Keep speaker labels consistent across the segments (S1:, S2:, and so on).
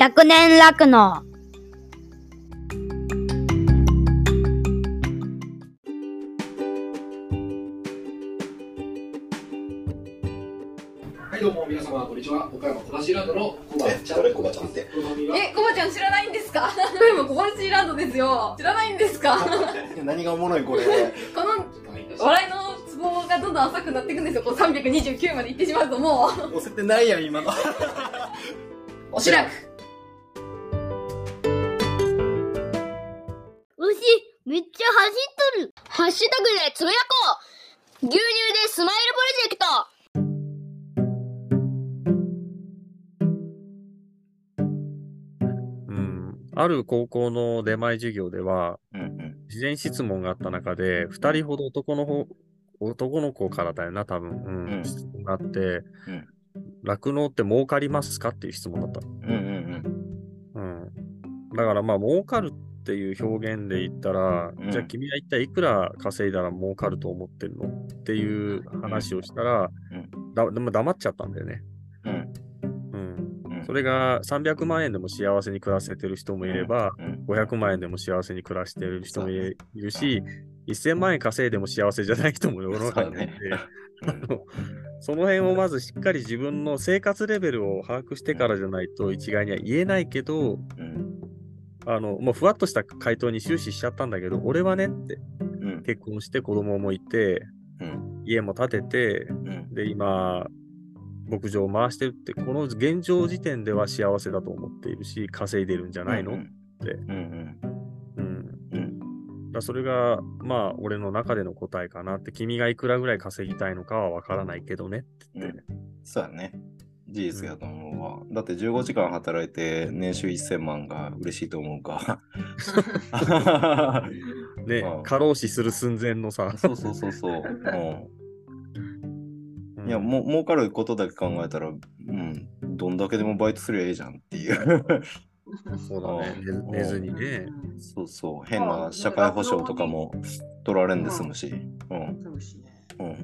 S1: 100年楽の
S2: はい、どうも皆様、こんにちは。岡山小橋ランドのコバちゃん。
S3: 誰？コバちゃんって
S4: え、コバちゃん知らないんですか？今小橋ランドですよ。知らないんですか？
S3: 何がおもろいこれ
S4: この笑いのツボがどんどん浅くなっていくんですよ。こう329まで行ってしまうともう、
S3: 押せてないやん今の
S4: おしらく。
S5: ある高校の出前授業では、
S3: うんうん。
S5: 事前質問があった中で、2人ほど男の方男の子からだよな、多分、うん。
S3: うん。
S5: 質問があって
S3: うん、
S5: 酪農、って儲かりますかっていう質問だった。
S3: うんうん
S5: うん、だからまあ、儲かるっていう表現で言ったら、
S3: うん。
S5: じゃあ君は一体いくら稼いだら儲かると思ってるのっていう話をしたら、
S3: うん。
S5: だでも黙っちゃったんだよね。それが300万円でも幸せに暮らせてる人もいれば、
S3: うん。
S5: 500万円でも幸せに暮らしてる人もいるし、1000万円稼いでも幸せじゃない人も世の中にいて、そ の辺をまずしっかり自分の生活レベルを把握してからじゃないと一概には言えないけど、
S3: うん。
S5: あのもうふわっとした回答に終始しちゃったんだけど、俺はねって
S3: うん。
S5: 結婚して子供もいて、
S3: うん。
S5: 家も建てて、
S3: うん。
S5: で、今、牧場を回してるって、この現状時点では幸せだと思っているし、稼いでるんじゃないの、
S3: う
S5: うん。ん、
S3: うん。うん。
S5: だそれが、まあ、俺の中での答えかなって、君がいくらぐらい稼ぎたいのかはわからないけどねって。言って、
S3: そうやね。事実やと思うわ。だって15時間働いて年収1000万が嬉しいと思うか。
S5: ね
S3: うん、
S5: 過労死する寸前のさ、
S3: そうそうそうそう、うん、いやもう儲かることだけ考えたらうんどんだけでもバイトすりゃええじゃんっていう。
S5: そうだね、
S3: うん。
S5: 寝寝ずにね、
S3: そうそう。変な社会保障とかも取られんで済むし。うん。
S6: そう
S3: ん。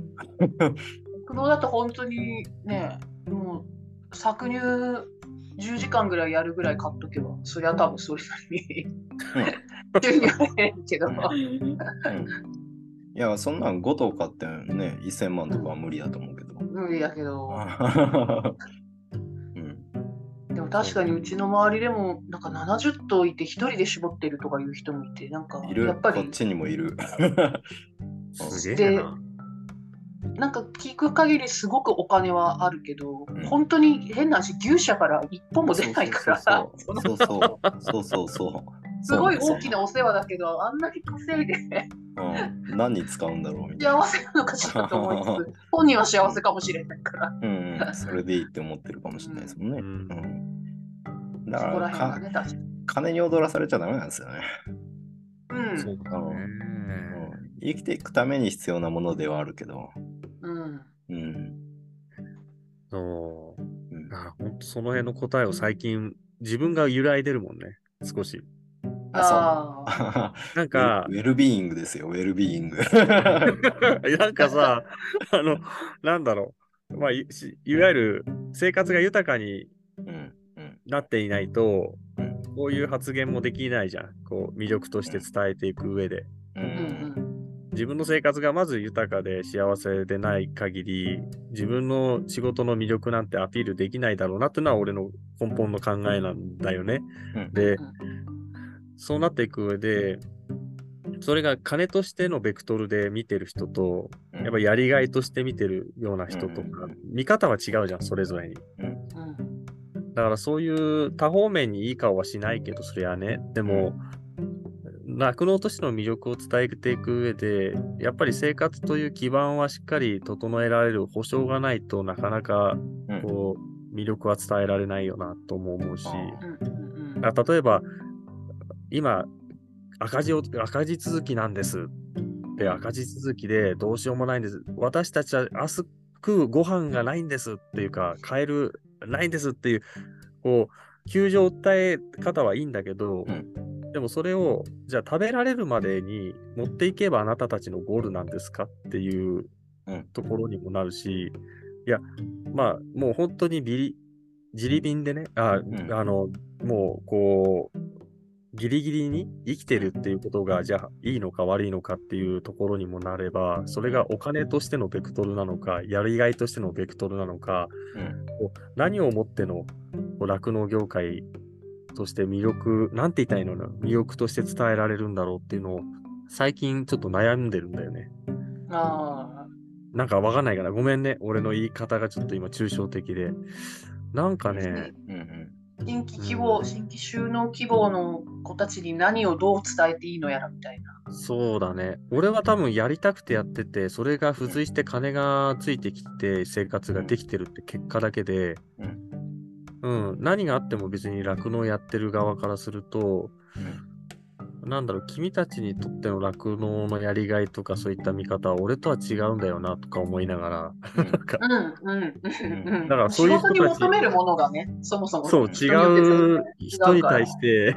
S6: 苦労だと本当にね、もう搾乳10時間ぐらいやるぐらい買っとけば、そりゃ多分それなりに。収入は減るけど。
S3: うん。いや、そんなん5とかってね、1000万とかは無理だと思うけど。
S6: 無理やけど。
S3: うん、
S6: でも確かにうちの周りでも、なんか70頭いて1人で絞ってるとかいう人もいて、なんか
S3: いる。
S6: やっぱり、
S3: こっちにもいる。
S5: すげえな。
S6: なんか聞く限りすごくお金はあるけど、
S3: うん。
S6: 本当に変な話、牛舎から一本も出ないから、
S3: そうそう。そうそうそうそう
S6: すごい大き
S3: な、
S6: なお世話だけど、あんなに稼いで
S3: うん、何に使うんだろうみたいな。
S6: 幸せなのかしらと思いつつ、本人は幸せかもしれないから、
S3: うんうん、それでいいって思ってるかもしれないですもんね。
S5: う
S3: うんん、だ
S6: そ
S3: からか
S6: ね。
S3: 金に踊らされちゃダメなんですよね。
S6: うん
S5: そうだね。
S3: うん、生きていくために必要なものではあるけど。
S6: うん。
S3: うん
S5: そう。
S3: うん
S5: だから本当その辺の答えを最近自分が揺らいでるもんね、少し。
S6: ああ。
S3: あ
S5: なんか
S3: ウ、ェルビーイングですよ、ウェルビーイング。
S5: なんかさ、あの、なんだろう、まあ、いしいわゆる生活が豊かになっていないと、
S3: うん
S5: こういう発言もできないじゃん。こう、魅力として伝えていく上で。
S3: う
S6: うんん
S5: 自分の生活がまず豊かで幸せでない限り、自分の仕事の魅力なんてアピールできないだろうなっていうのは俺の根本の考えなんだよね。
S3: うん
S5: で
S6: う、ん
S5: そうなっていく上で、それが金としてのベクトルで見てる人と、
S3: うん。
S5: やっぱやりがいとして見てるような人とか
S3: うん、
S5: 見方は違うじゃん、それぞれに。
S6: うん。
S5: だからそういう多方面にいい顔はしないけど、それはね。でも、酪農としての魅力を伝えていく上で、やっぱり生活という基盤はしっかり整えられる保証がないとなかなか
S3: うん。
S5: こう魅力は伝えられないよなとも思うし、例えば、今、赤字を赤字続きなんです。で、赤字続きでどうしようもないんです。私たちは明日食うご飯がないんですっていうか、買える、ないんですっていう、こう、窮状を訴え方はいいんだけど、
S3: うん
S5: でもそれを、じゃあ食べられるまでに持っていけばあなたたちのゴールなんですかっていう
S3: うん
S5: ところにもなるし、いや、まあ、もう本当にビリ、自利便でね、あ、
S3: ん
S5: あの、もう、こう、ギリギリに生きてるっていうことが、じゃあ、いいのか悪いのかっていうところにもなれば、それがお金としてのベクトルなのか、やりがいとしてのベクトルなのか、
S3: うん
S5: 何をもっての酪農業界として魅力、なんて言ったらいいの魅力として伝えられるんだろうっていうのを、最近ちょっと悩んでるんだよね。
S6: あ
S5: なんかわかんないから、ごめんね。俺の言い方がちょっと今抽象的で。なんかね、
S3: うんうん
S6: あ、新規希望、新規収納希望の子たちに何をどう伝えていいのやらみたいな。
S5: そうだね。俺は多分やりたくてやってて、それが付随して金がついてきて生活ができてるって結果だけで、うん、何があっても別に酪農やってる側からすると、なんだろう、君たちにとっての酪農のやりがいとかそういった見方は俺とは違うんだよなとか思いながら、
S3: うん
S5: なんか。だからそういう人たち
S6: 仕事に求めるものがね、そもそも。
S5: そう、違う
S6: 全
S5: 人に対
S6: し
S5: して、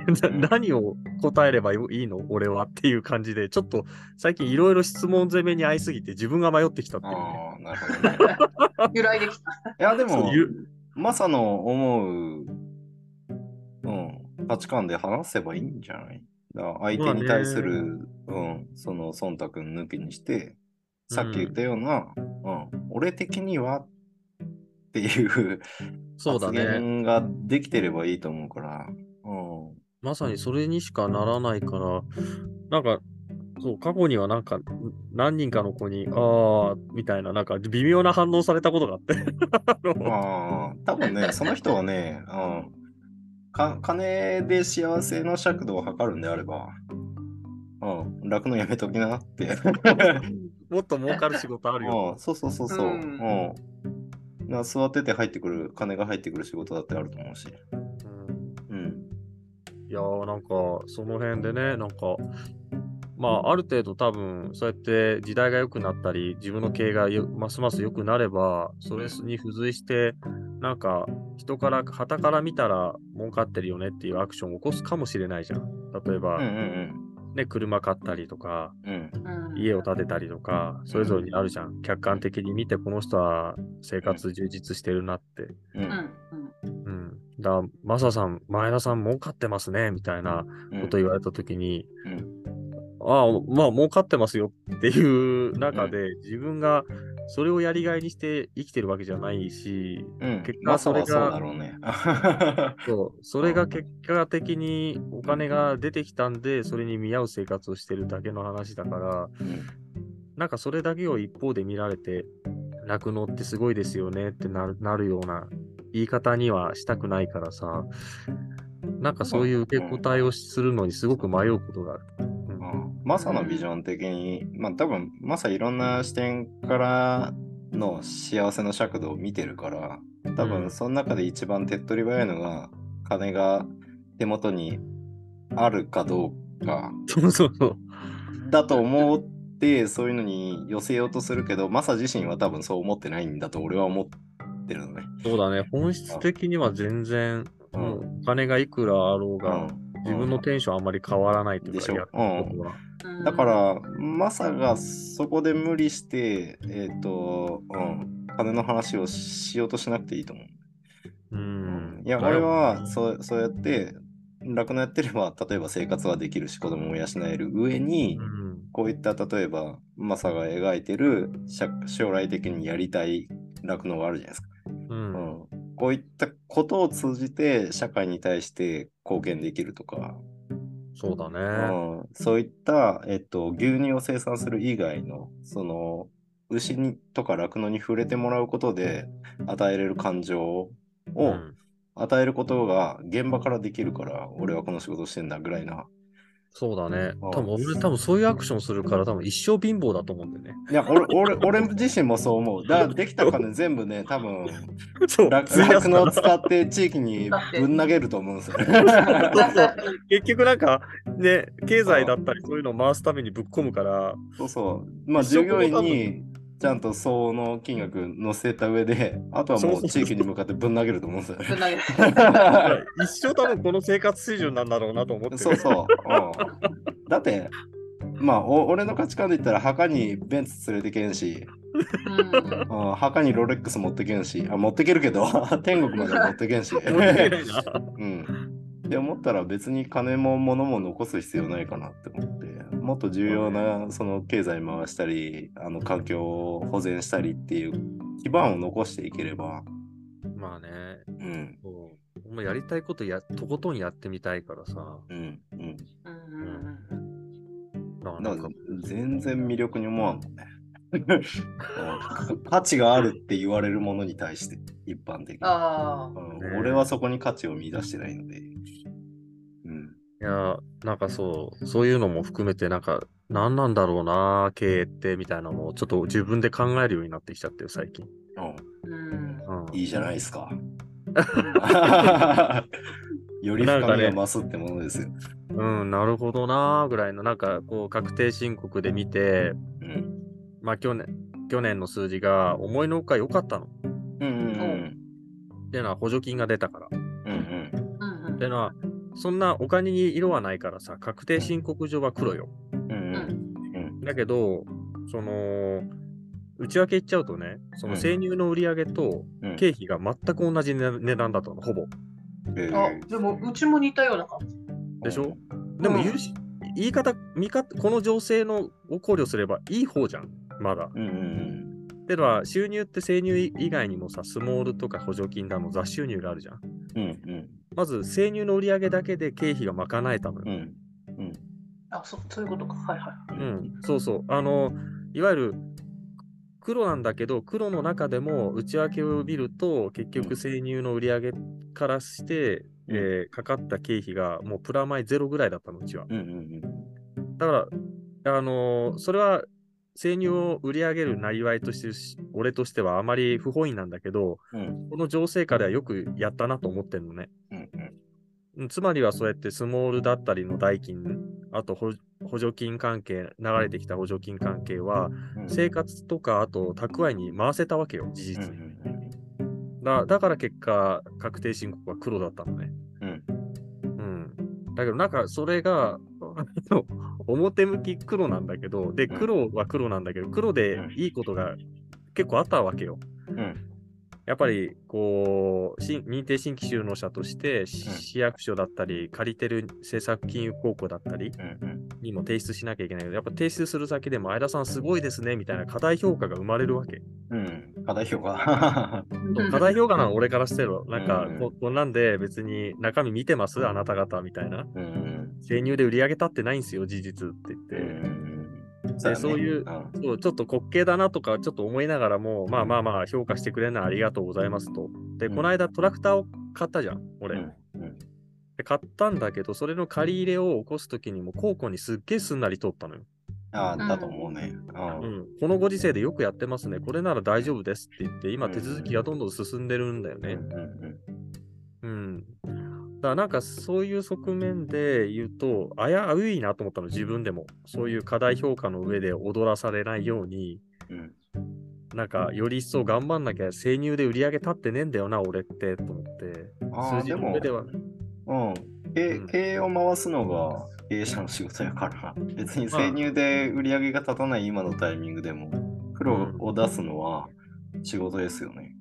S5: 何を答えればいいの？俺はっていう感じで、ちょっと最近いろいろ質問攻めに遭いすぎて自分が迷ってきたっていうね。
S3: ああ、なるほどね。
S6: 由来できた。
S3: いや、でもマサの思う、うん、価値観で話せばいいんじゃない？相手に対する、うん、その忖度抜きにして、さっき言ったような、うん、俺的にはっていう発
S5: そうだね。
S3: 言ができてればいいと思うから、うん、
S5: まさにそれにしかならないから、なんか、そう、過去にはなんか、何人かの子に、ああ、みたいな、なんか微妙な反応されたことがあって。あ
S3: あ、多分ね、その人はね、うん、か金で幸せの尺度を測るんであれば、うん、楽のやめときなって。
S5: もっと儲かる仕事あるよ。
S3: うん、そうそうそうそう。
S6: う
S3: うんん。な座ってて入ってくる、金が入ってくる仕事だってあると思うし。
S5: うん
S3: うん。
S5: いやーなんか、その辺でね、なんか、まあ、ある程度多分、そうやって時代が良くなったり、自分の経営がよますます良くなれば、それに付随して、なんか、人から、旗から見たら儲かってるよねっていうアクションを起こすかもしれないじゃん。例えば、
S3: うんうん
S5: ね、車買ったりとか、
S3: うん。うん。
S6: うん
S5: 家を建てたりとか、それぞれにあるじゃん。客観的に見て、この人は生活充実してるなって。
S3: う。
S6: うんん
S5: うん。だから、マサさん、前田さん儲かってますね、みたいな
S3: うん
S5: こと言われたときに、
S3: うん
S5: ああ、まあ、儲かってますよっていう中で、自分がそれをやりがいにして生きてるわけじゃないし、
S3: うん。
S5: 結
S3: まあ、
S5: 果それが
S3: そうだろうね。
S5: それが結果的にお金が出てきたんで、それに見合う生活をしてるだけの話だから、
S3: うん
S5: なんかそれだけを一方で見られて、酪農ってすごいですよねってなるなるような言い方にはしたくないからさ、なんかそういう受け答えをするのにすごく迷うことがある。うん
S3: マサのビジョン的に、まあ多分、マサいろんな視点からの幸せの尺度を見てるから、多分
S5: うん
S3: その中で一番手っ取り早いのが、金が手元にあるかどうか
S5: そうそうそう。
S3: だと思って、そういうのに寄せようとするけど、マサ自身は多分そう思ってないんだと俺は思ってるのね。
S5: そうだね。本質的には全然、
S3: うん
S5: 金がいくらあろうが、
S3: うん
S5: 自分のテンションあんまり変わらないというか、
S3: でしょ
S5: やってることは。
S6: うん
S3: だから、マサがそこで無理して、えっ、と、うん、金の話をしようとしなくていいと思う。
S5: うん。
S3: いや、俺はそうそうやって、楽のやってれば、例えば生活はできるし、子供も養える上に、
S5: うん。
S3: こういった例えば、マサが描いてる社将来的にやりたい酪農があるじゃないですか。
S5: う。
S3: うんん、こういったことを通じて社会に対して貢献できるとか、
S5: そうだね。
S3: うん、そういった、えっと、牛乳を生産する以外の、その、牛にとか酪農に触れてもらうことで与えれる感情を
S5: うん
S3: 与えることが現場からできるから、俺はこの仕事してんだぐらいな。
S5: そうだね。
S3: うん
S5: 多分俺、多分そういうアクションするから、多分一生貧乏だと思うんだよね。
S3: いや、俺、俺、俺自身もそう思う。だからできた金全部ね、多分、
S5: そう
S3: 酪
S5: 費やすから
S3: 酪農を使って地域にぶん投げると思うんですよ。
S5: そうそう結局なんか、ね、経済だったりそういうのを回すためにぶっ込むから、
S3: そうそう。まあ、従業員にちゃんと相応の金額乗せた上で、あとはもう地域に向かってぶん投げると思うんですよね。
S6: ぶん投げる
S5: 一生多分この生活水準なんだろうなと思ってる。
S3: そうそう。うん、だって、まあお、俺の価値観で言ったら墓にベンツ連れてけんし、
S6: うん
S3: あ墓にロレックス持ってけんし、あ持ってけるけど、天国までは持ってけんし。うん。って思ったら別に金も物も残す必要ないかなって思って、もっと重要なその経済回したり、あの環境を保全したりっていう基盤を残していければ、
S5: まあね、
S3: うん、
S5: もうやりたいことや、とことんやってみたいからさ。
S3: うん、うん。
S6: うん
S5: だからなんか
S3: だから全然魅力に思わんもんね。価値があるって言われるものに対して、一般的に。
S6: あ
S3: うん
S5: ね
S3: 俺はそこに価値を見出してないので。うん。
S5: いや、なんかそう、そういうのも含めて、なんか、何なんだろうな、経営って、みたいなのを、ちょっと自分で考えるようになってきちゃってよ、最近。
S3: うん
S6: うん
S5: うん、
S3: いいじゃないですか。より深みが増すってものですよ。
S5: うん、なるほどな、ぐらいの、なんか、こう、確定申告で見て、
S3: うん。
S5: まあ、去年、去年の数字が思いのほか良かったの。
S3: うんうん
S5: っていうのは補助金が出たから。
S3: うん。うん
S6: うんうん
S5: っていうのは、そんなお金に色はないからさ、確定申告上は黒よ。
S3: うん。うんうん。
S5: だけど、その、内訳言っちゃうとね、その
S3: うん
S5: 生乳の売り上げと
S3: うん
S5: 経費が全く同じ値値段だったの、ほぼ。
S3: え
S6: あでもうちも似たような感じ。
S5: でしょ？でも言うし、言い方、見方、この情勢のを考慮すればいい方じゃん、まだ。
S3: うんうん
S5: ってのは、収入って生乳以外にもさ、スモールとか補助金だの、雑収入があるじゃん。
S3: うん。うん
S5: まず、生乳の売り上げだけで経費が賄えたのよ。
S3: うん。うん。
S6: あ、そそういうことか。はいは
S3: う
S5: うん、そうそう。あの、いわゆる黒なんだけど、黒の中でも内訳を見ると、結局生乳の売り上げからして、
S3: うん
S5: えーかかった経費がもうプラマイゼロぐらいだったの、うちは。
S3: うんうん
S5: だから、あのーそれは生乳を売り上げるなりわいとしてし、俺としてはあまり不本意なんだけど、
S3: うん。
S5: この情勢下ではよくやったなと思ってんのね。つまりはそうやってスモールだったりの代金、あと補補助金関係、流れてきた補助金関係は、
S3: うん。
S5: 生活とか、あと蓄えに回せたわけよ、事実に。
S3: ん
S5: だだから結果、確定申告は黒だったのね。
S3: うん。
S5: うん。だけど、なんかそれが、表向き黒なんだけど、で、
S3: うん
S5: 黒は黒なんだけど、黒でいいことが結構あったわけよ。
S3: うん。うん。
S5: やっぱり、こう、新認定新規就農者として、市役所だったり、借りてる政策金融公庫だったり。にも提出しなきゃいけないけど、やっぱ提出する先でも、相田さんすごいですね、みたいな課題評価が生まれるわけ。
S3: うん。課題評価。
S6: い。
S5: 課題評価なの俺からしてるなんか
S3: うん
S5: こ、こんなんで別に中身見てます？あなた方みたいな。生乳で売り上げ立ってないんですよ、事実って言って。
S3: うん
S5: でそういうそうちょっと滑稽だなとかちょっと思いながらも、まあまあまあ評価してくれるのはありがとうございますと。で、
S3: うん
S5: この間トラクターを買ったじゃん、俺。
S3: うんうん
S5: で買ったんだけど、それの借り入れを起こすときにも、高校にすっげえすんなり通ったのよ。
S3: ああ、だと思うね。う。
S5: うんん。このご時世でよくやってますね。これなら大丈夫ですって言って、今手続きがどんどん進んでるんだよね。
S3: うん
S5: うん。だからなんかそういう側面で言うと、危ういなと思ったの、自分でも。そういう課題評価の上で踊らされないように、
S3: うん
S5: なんかより一層頑張んなきゃ生乳で売り上げ立ってねえんだよな、俺って、と思って。
S3: ああ、
S5: 数字の上では。
S3: うん。経
S5: うん
S3: 経営を回すのが経営者の仕事やから、別に生乳で売り上げが立たない今のタイミングでも、黒を出すのは仕事ですよね。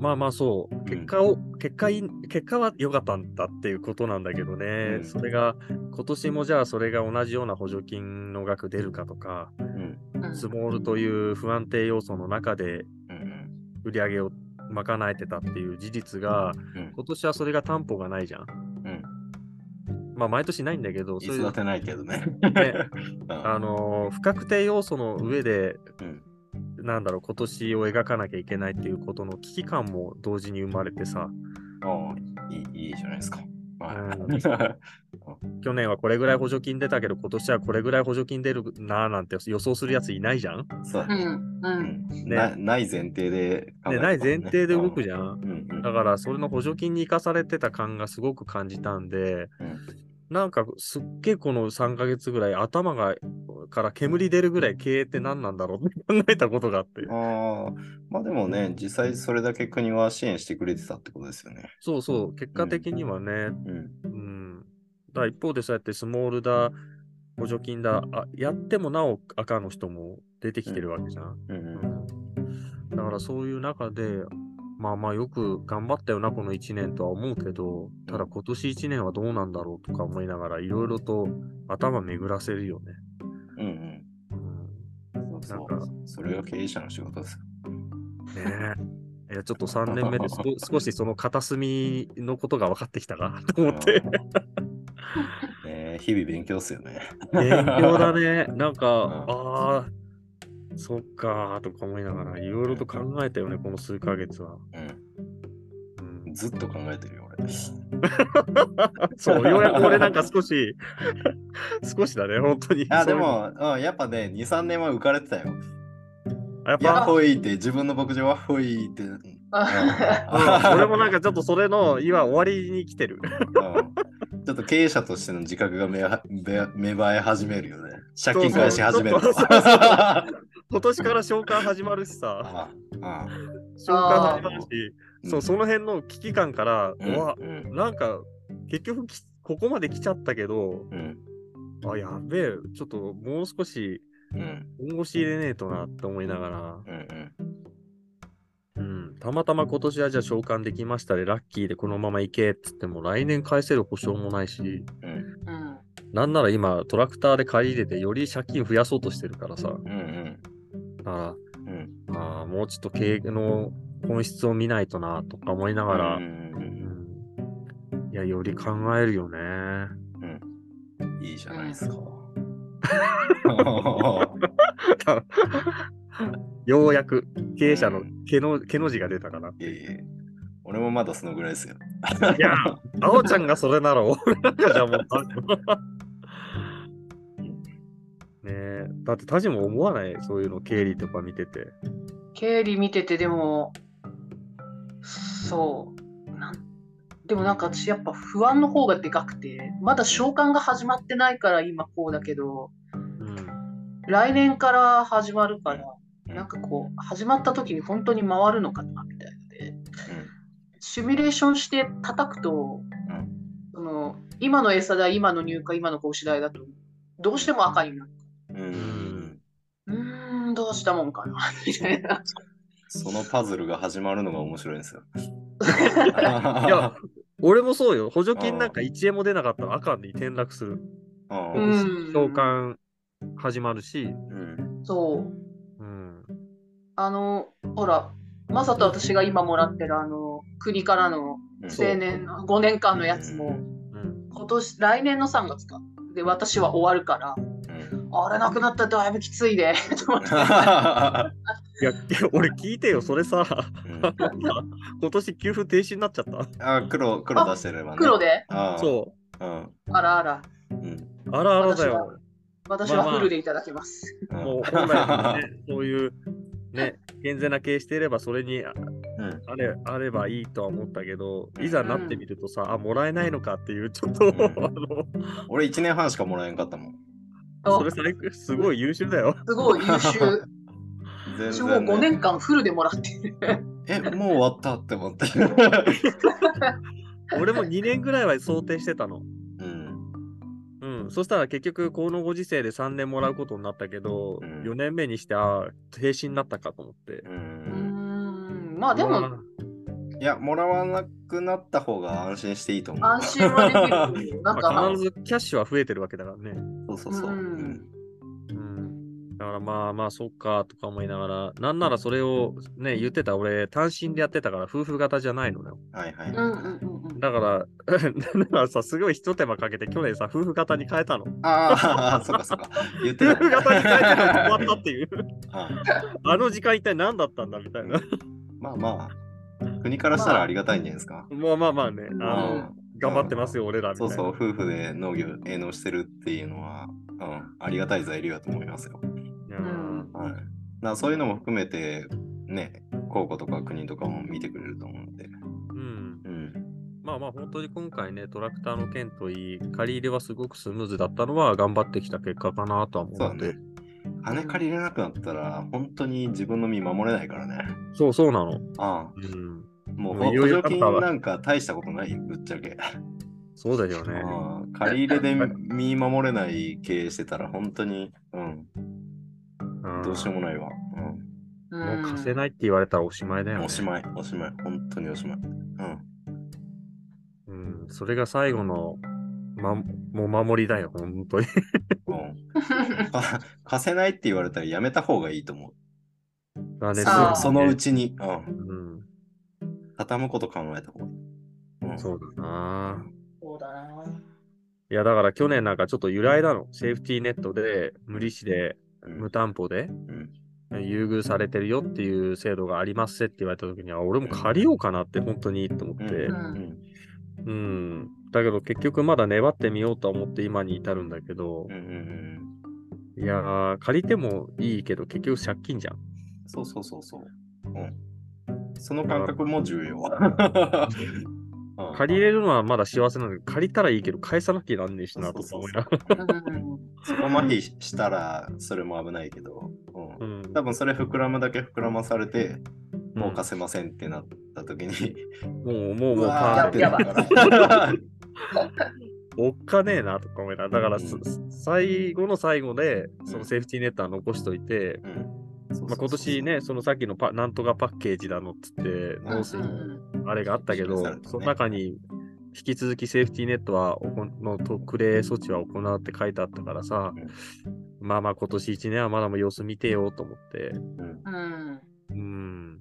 S5: まあまあそう、
S3: ん
S5: 結果を、結果いい、結果は良かったんだっていうことなんだけどね、
S3: うん
S5: それが、今年もじゃあそれが同じような補助金の額出るかとか、
S3: うん。
S5: スモールという不安定要素の中で
S3: うん
S5: 売り上げを賄えてたっていう事実が、
S3: うん。
S5: 今年はそれが担保がないじゃん。
S3: うん。
S5: まあ毎年ないんだけど、そういう
S3: いつだてないけどね。
S5: ね
S3: うん
S5: あのー不確定要素の上で、
S3: うん
S5: なんだろう、今年を描かなきゃいけないっていうことの危機感も同時に生まれてさ、
S3: ああ、いいいいじゃないですか。
S5: 去年はこれぐらい補助金出たけど、今年はこれぐらい補助金出るなーなんて予想するやついないじゃん？
S3: そう
S6: うん。う。
S3: うんんなない前提で
S5: ね、
S3: る
S5: ない前提で動く
S3: じ
S5: じゃん。
S3: ゃん。うんうん
S5: だから、それの補助金に生かされてた感がすごく感じたんで、
S3: うん
S5: なんかすっげえこの3ヶ月ぐらい頭がから煙出るぐらい経営って何なんだろうって考えたことがあって。
S3: ああ、まあでもね、実際それだけ国は支援してくれてたってことですよね。
S5: そうそう、結果的にはね、
S3: うん。
S5: うん。だ一方でそうやってスモールだ、補助金だ、あやってもなお赤の人も出てきてるわけじゃん。
S3: うん
S5: うんだからそういう中で、まあまあよく頑張ったよな、この1年とは思うけど、ただ今年1年はどうなんだろうとか思いながら、いろいろと頭巡らせるよね。
S3: うんうん。
S5: うん、
S3: そう
S5: なんか
S3: そう。それが経営者の仕事ですよ。
S5: ねえ。いや、ちょっと3年目で少 少しその片隅のことが分かってきたかと思って。
S3: うん。ね日々勉強っすよね。
S5: 勉強だね。なんか、
S3: ん
S5: ああ、そっかーとか思いながら、いろいろと考えたよね、この数ヶ月は。
S3: う。
S5: うんん、
S3: ずっと考えてるよ、俺。
S5: そう、ようやく俺なんか少し、少しだね、本当に。
S3: あ、でも、うん、やっぱね、2、3年は浮かれてたよ。
S5: やっぱ、
S3: ほいって、自分の牧場はほいって。うん
S5: うん俺もなんかちょっとそれの今終わりに来てる。
S3: うんちょっと経営者としての自覚が芽は芽芽生え始めるよね。借金返し始める
S5: 今年から召喚始まるしさ、召喚始まるし、
S3: うん
S5: そうその辺の危機感から、
S3: う
S5: うんわ、
S3: うん。
S5: なんか結局きここまで来ちゃったけど、
S3: うん。
S5: あ、やべえ、ちょっともう少し
S3: うん。
S5: 本腰入れねえとなって思いながら、
S3: うん
S5: うん、たまたま今年はじゃあ召喚できましたで、ラッキーでこのまま行けっつっても来年返せる保証もないし、なんなら今トラクターで借り入れてより借金増やそうとしてるからさ、
S3: うんうん
S5: だか
S3: うん
S5: ら、あーもうちょっと経営の本質を見ないとなとか思いながら、
S3: うん
S5: うんいや、より考えるよね。
S3: うんいいじゃないですか。
S5: ようやく経営者の
S3: うん
S5: 毛の毛の字が出たかな。
S3: いえいえ俺もまだそのぐらいですよ。
S5: いや、あおちゃんがそれなら俺なんかじゃもう。ねえ、だってタジも思わない？そういうの経理とか見てて。
S6: 経理見ててでもそうなんでもなんか私やっぱ不安の方がでかくてまだ召喚が始まってないから今こうだけど
S5: うん。
S6: 来年から始まるからなんかこう始まった時に本当に回るのかなみたいなのでシミュレーションして叩くと、
S3: うん
S6: その今の餌代今の入荷今の子牛代だとどうしても赤になるどうしたもんかなみたいな
S3: そのパズルが始まるのが面白いんですよ。
S5: いや、俺もそうよ。補助金なんか1円も出なかったら赤に転落する。
S3: うん
S6: うん
S5: 召喚始まるし。
S3: うん
S6: そう
S5: うん。
S6: あの、ほら、まさと私が今もらってるあの国からの
S3: うん
S6: 青年の5年間のやつも、
S5: うん。
S6: 今年、来年の3月か。で、私は終わるから、
S3: うん
S6: あれなくなったらだいぶきついで、と思って。
S5: いや、俺聞いてよ。それさ、
S3: うん
S5: 今年給付停止になっちゃった。
S3: あ黒黒出してればね。
S6: 黒で、
S3: ああ
S5: そ
S3: うん
S6: あらあら、
S3: うん
S5: う。あらあらだよ。
S6: 私
S5: まあまあ
S6: はフルでいただきます。
S3: うん
S5: もう本来はね、そういう、ね、健全な経営していれば、それにあ
S3: うん
S5: あれあればいいとは思ったけど、いざなってみるとさ、あ、もらえないのかっていう、ちょっと、
S3: ん
S5: あの、
S3: 俺1年半しかもらえんかったもん。
S6: あ
S5: それ最高すごい優秀だよ。
S6: すごい優秀。
S3: 全
S6: 私もう
S3: 然、
S6: 5
S3: ね。
S6: 年間フルでもらってる。
S3: え、もう終わったって思って。
S5: 俺も2年ぐらいは想定してたの。
S3: うん。
S5: うん、そしたら結局、このご時世で3年もらうことになったけど、
S3: うん
S5: 4年目にして、あ停止になったかと思って。
S3: う。
S6: ん、まあでも、
S3: いや、もらわなくなった方が安心していいと思う。
S6: 安心はできる。なん
S5: まあ、
S6: か、
S5: 必ずキャッシュは増えてるわけだからね。
S3: そうそうそう。
S6: う
S3: うんん。
S5: うん。だからまあまあ、そっかとか思いながら、なんならそれをね、言ってた俺、単身でやってたから、夫婦型じゃないのよ。
S3: はいはい。
S6: うんうんうんうん。
S5: だから、だからさ、すごい一手間かけて、去年さ、夫婦型に変えたの。
S3: ああ、そっかそっか。言って
S5: 夫
S3: た
S5: 婦型に変えたのに終わったっていう。
S3: あ
S5: あの時間一体何だったんだみたいな。
S3: まあまあ、国からしたらありがたいんじゃないですか。
S5: まあまあまあね、あの、
S3: うん
S5: 頑張ってますよ、俺らみたいうな。
S3: そそう、夫婦で農業、営農してるっていうのは、うん、ありがたい材料だと思いますよ。
S6: うん
S3: はい。そういうのも含めて、ね、高校とか国とかも見てくれると思うんで。
S5: うん。
S3: うん。
S5: まあまあ、本当に今回ね、トラクターの件といい、借り入れはすごくスムーズだったのは、頑張ってきた結果かなとは思うので。
S3: そうだね。金借りれなくなったら、本当に自分の身守れないからね。
S5: そうそうなの。
S3: あ
S5: うん。
S3: あ、もう補助金なんか大したことない、ぶっちゃけ。
S5: そうだよね。
S3: ああ借り入れで身守れない経営してたら、本当に、うん、
S5: うん
S3: どうしようもないわ。
S6: う
S5: もう貸せないって言われたらおしまいだよね。
S3: おしまい、おしまい。本当におしまい。うん。
S5: うん、それが最後の、ま、もう守りだよ、本当に。
S3: 貸せないって言われたらやめた方がいいと思う。
S6: あー
S3: そそのうちに、うん、
S5: うん、
S3: 畳むこと考えた方がいい。うん、
S5: そうだな。
S6: そうだな。
S5: いや、だから去年なんかちょっと揺らいだの。セーフティーネットで、無利子で、
S3: うん。
S5: 無担保で、
S3: うん。
S5: 優遇されてるよっていう制度がありますって言われた時には、俺も借りようかなって本当にと思って、
S3: う
S6: うん。
S3: ん。
S5: うん。だけど結局まだ粘ってみようとは思って今に至るんだけど
S3: うん、うんうん、
S5: いやー、借りてもいいけど結局借金じゃん。
S3: そうそうそうそう。うん、その感覚も重要。う ん
S5: 借りれるのはまだ幸せなんだけど、借りたらいいけど返さなきゃなんねえしなとか思いな
S3: そこまでしたらそれも危ないけど、うん。
S5: うん。
S3: 多分それ膨らむだけ膨らまされて、もう貸せませんってなった時に、
S5: もう、もう、もう、
S3: わ
S5: パーって
S3: なるから
S5: おっかねえなとか思いながら、だから、最後の最後で、そうの
S3: ん。
S5: セーフティーネットは残しといて、まあ、今年ね、そのさっきのパなんとかパッケージだのっつって、
S3: ん。
S5: 農水の？あれがあったけど、その中に引き続きセーフティーネットはおこの特例措置は行うって書いてあったからさ、まあまあ今年1年はまだま様子見てようと思って、
S3: うん。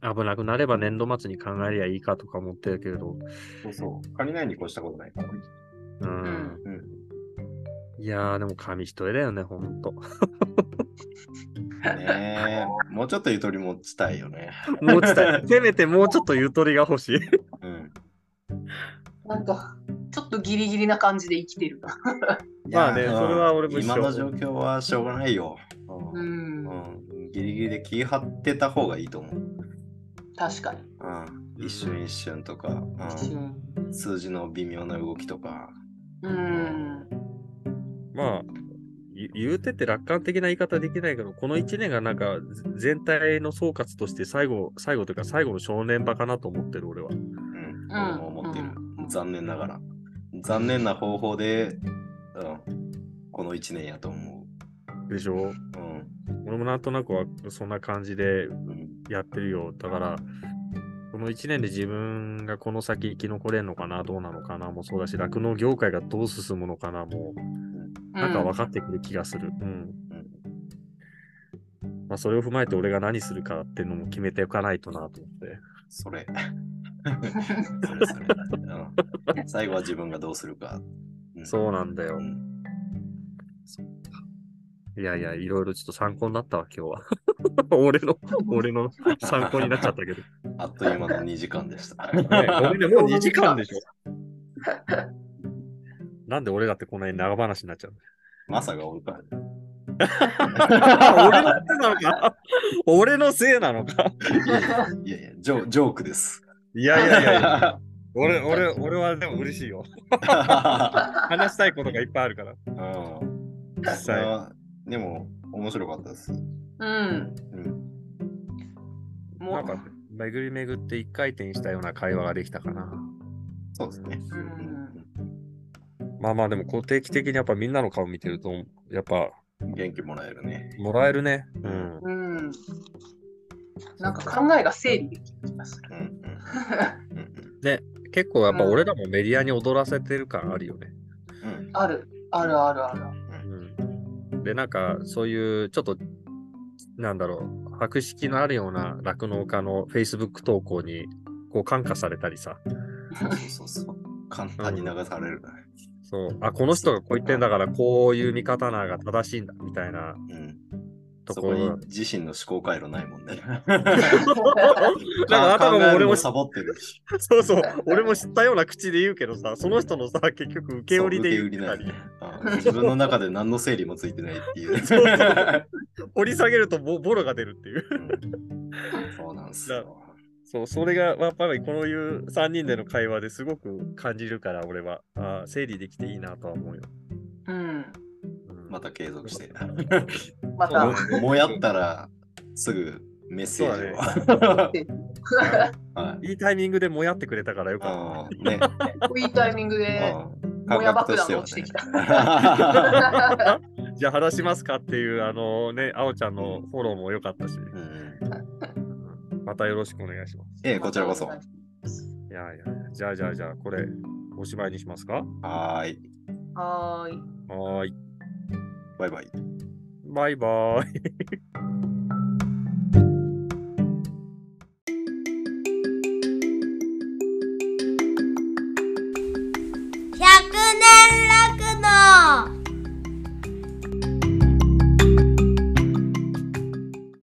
S5: 危なくなれば年度末に考えりゃいいかとか思ってるけど、
S3: そうそう。借りないに越したことないから。
S5: うん。
S3: うん。
S5: いやー、でも紙一重だよね、ほんと。
S3: ねえ、もうちょっとゆとり持ちたいよね。
S5: もうちょっと、せめてもうちょっとゆとりが欲しい。
S3: うん。
S6: なんか、ちょっとギリギリな感じで生きてる。
S5: まあねそれは俺も
S3: 今の状況はしょうがないよ。う
S6: うんん、
S3: うん、ギリギリで気張ってた方がいいと思う。
S6: 確かに。
S3: うん、一瞬一瞬とか、うん、数字の微妙な動きとか。
S6: うん。
S5: まあ、ゆ言うてって楽観的な言い方できないけど、この1年がなんかぜ全体の総括として最後、最後というか最後の正念場かなと思ってる俺は。
S3: うん、俺も思ってる。残念ながら。残念な方法で、うん、この1年やと思
S5: でしょ？
S3: う。うん。
S5: 俺もなんとなくはそんな感じで
S3: うん
S5: やってるよ。だから、この1年で自分がこの先生き残れるのかな、どうなのかなもそうだし、酪農業界がどう進むのかなもう、なんか分かってくる気がする。うん。
S3: うん
S5: まあ、それを踏まえて俺が何するかっていうのも決めておかないとなと思って。
S3: それ。それそれ、うん。最後は自分がどうするか。ん
S5: そうなんだよ
S3: うん
S5: いやいや、いろいろちょっと参考になったわ、今日は。俺の、俺の参考になっちゃったけど。
S3: あっという間の2時間でした。
S5: ね、ごめんね、もう2時間でしょ。なんで俺だってこんなに長話になっちゃうの？
S3: まさがおるから。
S5: 俺のせいなのか？俺のせいなのか？
S3: いやいや、ジョジョークです。
S5: いやいやいやいや。俺、俺、俺はでも嬉しいよ。話したいことがいっぱいあるから。
S3: うん
S5: 実際。
S3: あでも、面白かったです。
S6: うん。
S3: うん。
S6: もう
S5: なんか、巡り巡って一回転したような会話ができたかな。
S3: そうですね。
S6: うん
S5: まあまあ、でも、こう定期的にやっぱみんなの顔見てると、やっぱ、
S3: 元気もらえるね。
S5: もらえるね。うん。
S6: うん。なんか考えが整理できる気がする。
S3: うんうんうん
S5: 結構やっぱ俺らもメディアに踊らせてる感あるよね。
S3: うん
S6: ある、あるあるある。
S5: うん。で、なんか、そういう、ちょっと、なんだろう、博識のあるような酪農家の Facebook 投稿に、こう感化されたりさ。
S3: そうそうそう。簡単に流される。
S5: そう、あ、この人がこう言ってんだから、こういう見方なが正しいんだ、みたいな
S3: うん。そこに。自身の思考回路ないもんね。
S5: だからあたかも俺も
S3: サボってるし。
S5: そうそう、俺も知ったような口で言うけどさ、その人のさ、結局受け売りで言ってたり
S3: そう受け売り、なんや自分の中で何の整理もついてないっていう。
S5: そう掘り下げるとボボロが出るっていう。
S3: うんそうなんですよ。
S5: そう、それがやっぱりこういう3人での会話ですごく感じるから、俺は。あー整理できていいなとは思うよ。
S6: うん。
S5: うん
S3: また継続して。
S6: また。
S3: ももやったらすぐメッセージを。はい
S5: いいタイミングでもやってくれたからよかっ
S3: あーね。
S6: いいタイミングで、
S3: うん
S6: もや爆弾落ちてきた。
S5: じゃあ話しますかっていう、あのね、あおちゃんのフォローも良かったし。
S3: うん
S5: またよろしくお願いします。
S3: ええ、こちらこそ。
S5: いやいやいや、じゃあじゃあじゃあ、これ、おしまいにしますか？
S3: はーい。
S6: はーい。
S5: はーい。
S3: バイバイ。
S5: バイバイ。